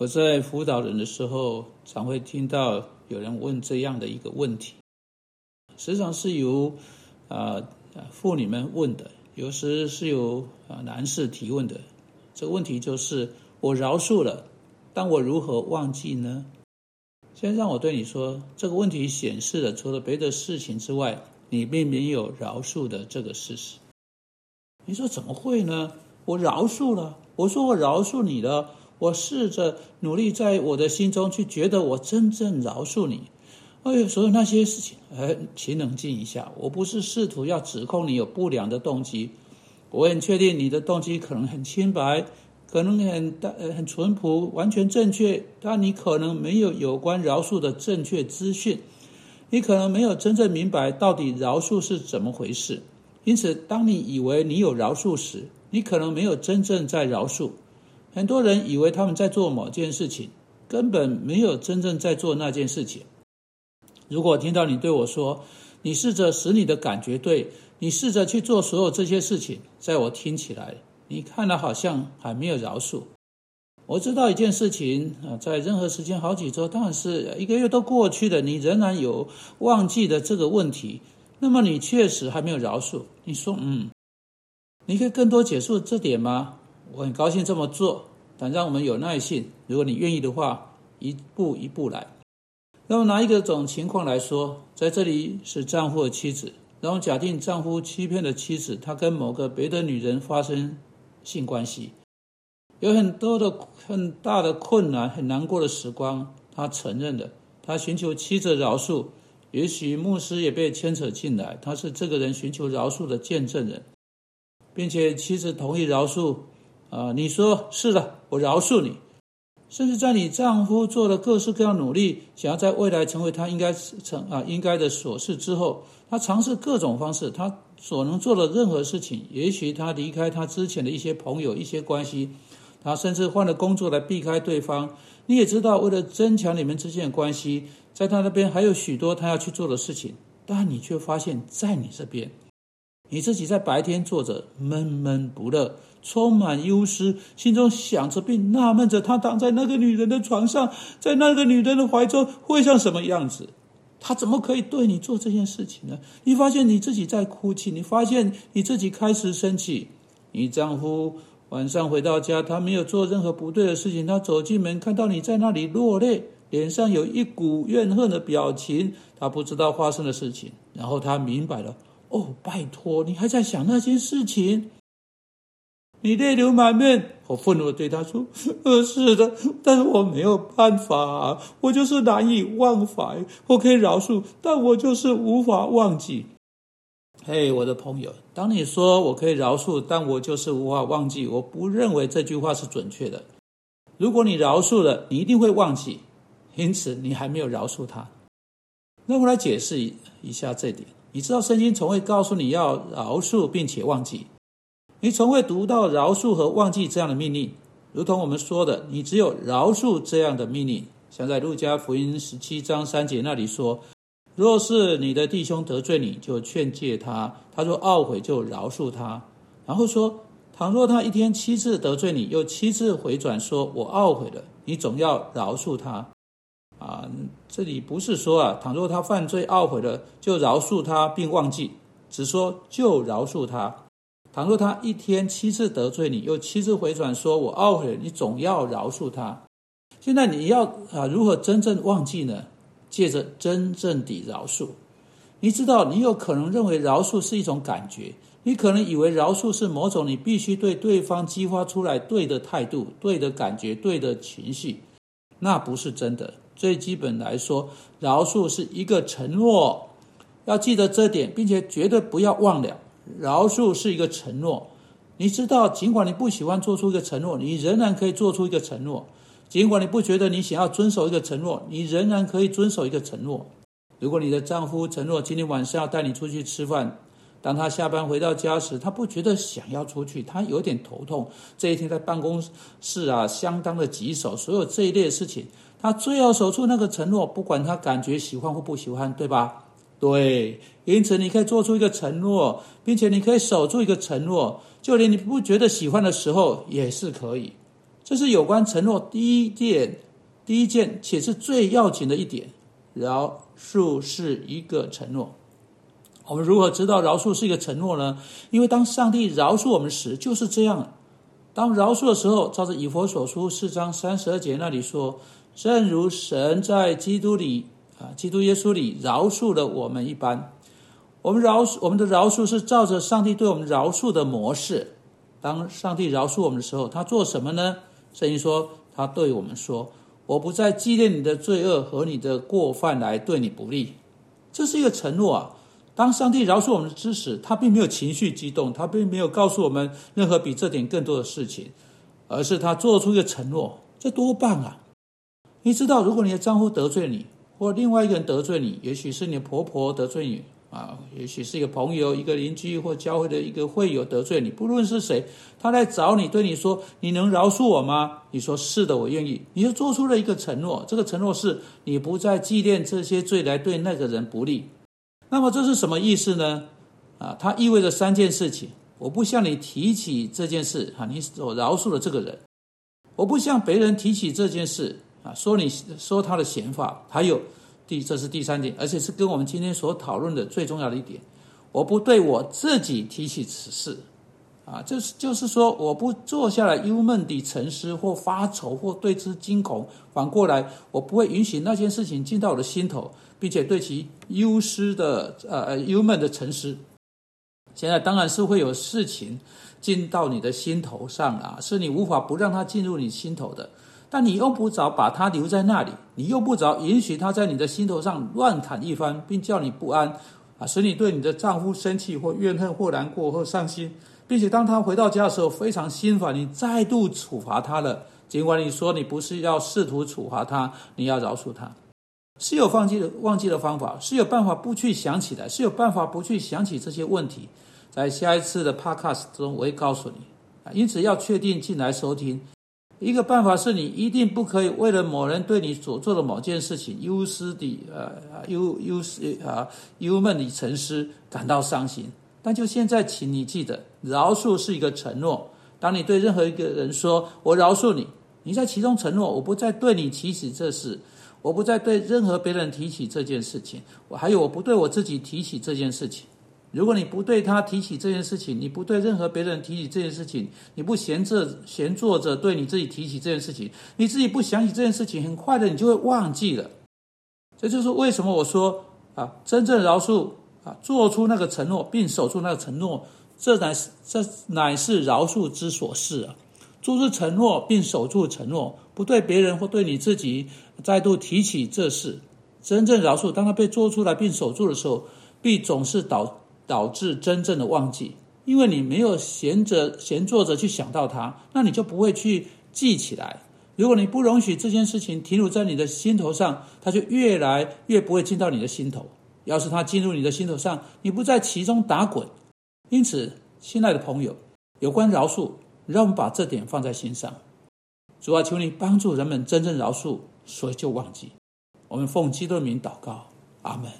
我在辅导人的时候，常会听到有人问这样的一个问题，实际上是由啊妇女们问的，有时是由啊男士提问的。这个问题就是：我饶恕了，但我如何忘记呢？先让我对你说，这个问题显示了除了别的事情之外，你并没有饶恕的这个事实。你说怎么会呢？我饶恕了，我说我饶恕你了，我试着努力在我的心中去觉得我真正饶恕你。哎呦，所有那些事情，哎，请冷静一下，我不是试图要指控你有不良的动机，我很确定你的动机可能很清白。可能很呃很淳朴，完全正确，但你可能没有有关饶恕的正确资讯，你可能没有真正明白到底饶恕是怎么回事。因此，当你以为你有饶恕时，你可能没有真正在饶恕。很多人以为他们在做某件事情，根本没有真正在做那件事情。如果听到你对我说，你试着使你的感觉对，你试着去做所有这些事情，在我听起来。你看了好像还没有饶恕。我知道一件事情啊，在任何时间好几周，当然是一个月都过去了，你仍然有忘记的这个问题，那么你确实还没有饶恕。你说，嗯，你可以更多解释这点吗？我很高兴这么做，但让我们有耐心。如果你愿意的话，一步一步来。那么拿一个种情况来说，在这里是丈夫的妻子，然后假定丈夫欺骗了妻子，他跟某个别的女人发生。性关系有很多的很大的困难，很难过的时光。他承认的，他寻求妻子饶恕。也许牧师也被牵扯进来，他是这个人寻求饶恕的见证人，并且妻子同意饶恕。啊，你说是的，我饶恕你。甚至在你丈夫做了各式各样努力，想要在未来成为他应该成啊应该的琐事之后，他尝试各种方式，他。所能做的任何事情，也许他离开他之前的一些朋友、一些关系，他甚至换了工作来避开对方。你也知道，为了增强你们之间的关系，在他那边还有许多他要去做的事情，但你却发现，在你这边，你自己在白天坐着闷闷不乐，充满忧思，心中想着并纳闷着，他躺在那个女人的床上，在那个女人的怀中会像什么样子？他怎么可以对你做这件事情呢？你发现你自己在哭泣，你发现你自己开始生气。你丈夫晚上回到家，他没有做任何不对的事情。他走进门，看到你在那里落泪，脸上有一股怨恨的表情。他不知道发生的事情，然后他明白了。哦，拜托，你还在想那件事情？你泪流满面，我愤怒的对他说：“呃，是的，但是我没有办法，我就是难以忘怀。我可以饶恕，但我就是无法忘记。”嘿，我的朋友，当你说我可以饶恕，但我就是无法忘记，我不认为这句话是准确的。如果你饶恕了，你一定会忘记，因此你还没有饶恕他。那我来解释一一下这点。你知道圣经从未告诉你要饶恕并且忘记。你从未读到饶恕和忘记这样的命令，如同我们说的，你只有饶恕这样的命令。像在路加福音十七章三节那里说：“若是你的弟兄得罪你，就劝诫他；他若懊悔，就饶恕他。”然后说：“倘若他一天七次得罪你，又七次回转说我懊悔了，你总要饶恕他。”啊，这里不是说啊，倘若他犯罪懊悔了，就饶恕他并忘记，只说就饶恕他。倘若他一天七次得罪你，又七次回转说我懊悔，你总要饶恕他。现在你要啊，如何真正忘记呢？借着真正的饶恕。你知道，你有可能认为饶恕是一种感觉，你可能以为饶恕是某种你必须对对方激发出来对的态度、对的感觉、对的情绪。那不是真的。最基本来说，饶恕是一个承诺，要记得这点，并且绝对不要忘了。饶恕是一个承诺，你知道，尽管你不喜欢做出一个承诺，你仍然可以做出一个承诺；尽管你不觉得你想要遵守一个承诺，你仍然可以遵守一个承诺。如果你的丈夫承诺今天晚上要带你出去吃饭，当他下班回到家时，他不觉得想要出去，他有点头痛，这一天在办公室啊相当的棘手，所有这一类事情，他最要守住那个承诺，不管他感觉喜欢或不喜欢，对吧？对，因此你可以做出一个承诺，并且你可以守住一个承诺，就连你不觉得喜欢的时候也是可以。这是有关承诺第一点，第一件且是最要紧的一点。饶恕是一个承诺。我们如何知道饶恕是一个承诺呢？因为当上帝饶恕我们时，就是这样。当饶恕的时候，照着以佛所书四章三十二节那里说：“正如神在基督里啊，基督耶稣里饶恕了我们一般。”我们饶恕我们的饶恕是照着上帝对我们饶恕的模式。当上帝饶恕我们的时候，他做什么呢？圣经说，他对我们说：“我不再纪念你的罪恶和你的过犯来对你不利。”这是一个承诺啊。当上帝饶恕我们的知识，他并没有情绪激动，他并没有告诉我们任何比这点更多的事情，而是他做出一个承诺。这多棒啊！你知道，如果你的丈夫得罪你，或另外一个人得罪你，也许是你婆婆得罪你。啊，也许是一个朋友、一个邻居或教会的一个会友得罪你，不论是谁，他来找你，对你说：“你能饶恕我吗？”你说：“是的，我愿意。”你就做出了一个承诺，这个承诺是你不再纪念这些罪来对那个人不利。那么这是什么意思呢？啊，它意味着三件事情：我不向你提起这件事，啊，你所饶恕了这个人；我不向别人提起这件事，啊，说你说他的闲话，还有。第，这是第三点，而且是跟我们今天所讨论的最重要的一点。我不对我自己提起此事，啊，就是就是说，我不坐下来忧闷地沉思或发愁或对之惊恐。反过来，我不会允许那件事情进到我的心头，并且对其忧思的呃忧闷的沉思。现在当然是会有事情进到你的心头上啊，是你无法不让它进入你心头的。但你用不着把它留在那里，你用不着允许它在你的心头上乱砍一番，并叫你不安，啊，使你对你的丈夫生气或怨恨或难过或伤心，并且当他回到家的时候非常心烦，你再度处罚他了。尽管你说你不是要试图处罚他，你要饶恕他，是有忘记的忘记的方法，是有办法不去想起来，是有办法不去想起这些问题。在下一次的 podcast 中，我会告诉你啊，因此要确定进来收听。一个办法是你一定不可以为了某人对你所做的某件事情忧思的呃忧忧思啊忧闷的沉思感到伤心。但就现在，请你记得，饶恕是一个承诺。当你对任何一个人说“我饶恕你”，你在其中承诺我不再对你提起这事，我不再对任何别人提起这件事情，我还有我不对我自己提起这件事情。如果你不对他提起这件事情，你不对任何别人提起这件事情，你不闲着闲坐着对你自己提起这件事情，你自己不想起这件事情，很快的你就会忘记了。这就是为什么我说啊，真正饶恕啊，做出那个承诺并守住那个承诺，这乃是这乃是饶恕之所是啊。做出承诺并守住承诺，不对别人或对你自己再度提起这事，真正饶恕，当他被做出来并守住的时候，必总是导。导致真正的忘记，因为你没有闲着闲坐着去想到它，那你就不会去记起来。如果你不容许这件事情停留在你的心头上，它就越来越不会进到你的心头。要是它进入你的心头上，你不在其中打滚。因此，亲爱的朋友，有关饶恕，让我们把这点放在心上。主啊，求你帮助人们真正饶恕，所以就忘记。我们奉基督的名祷告，阿门。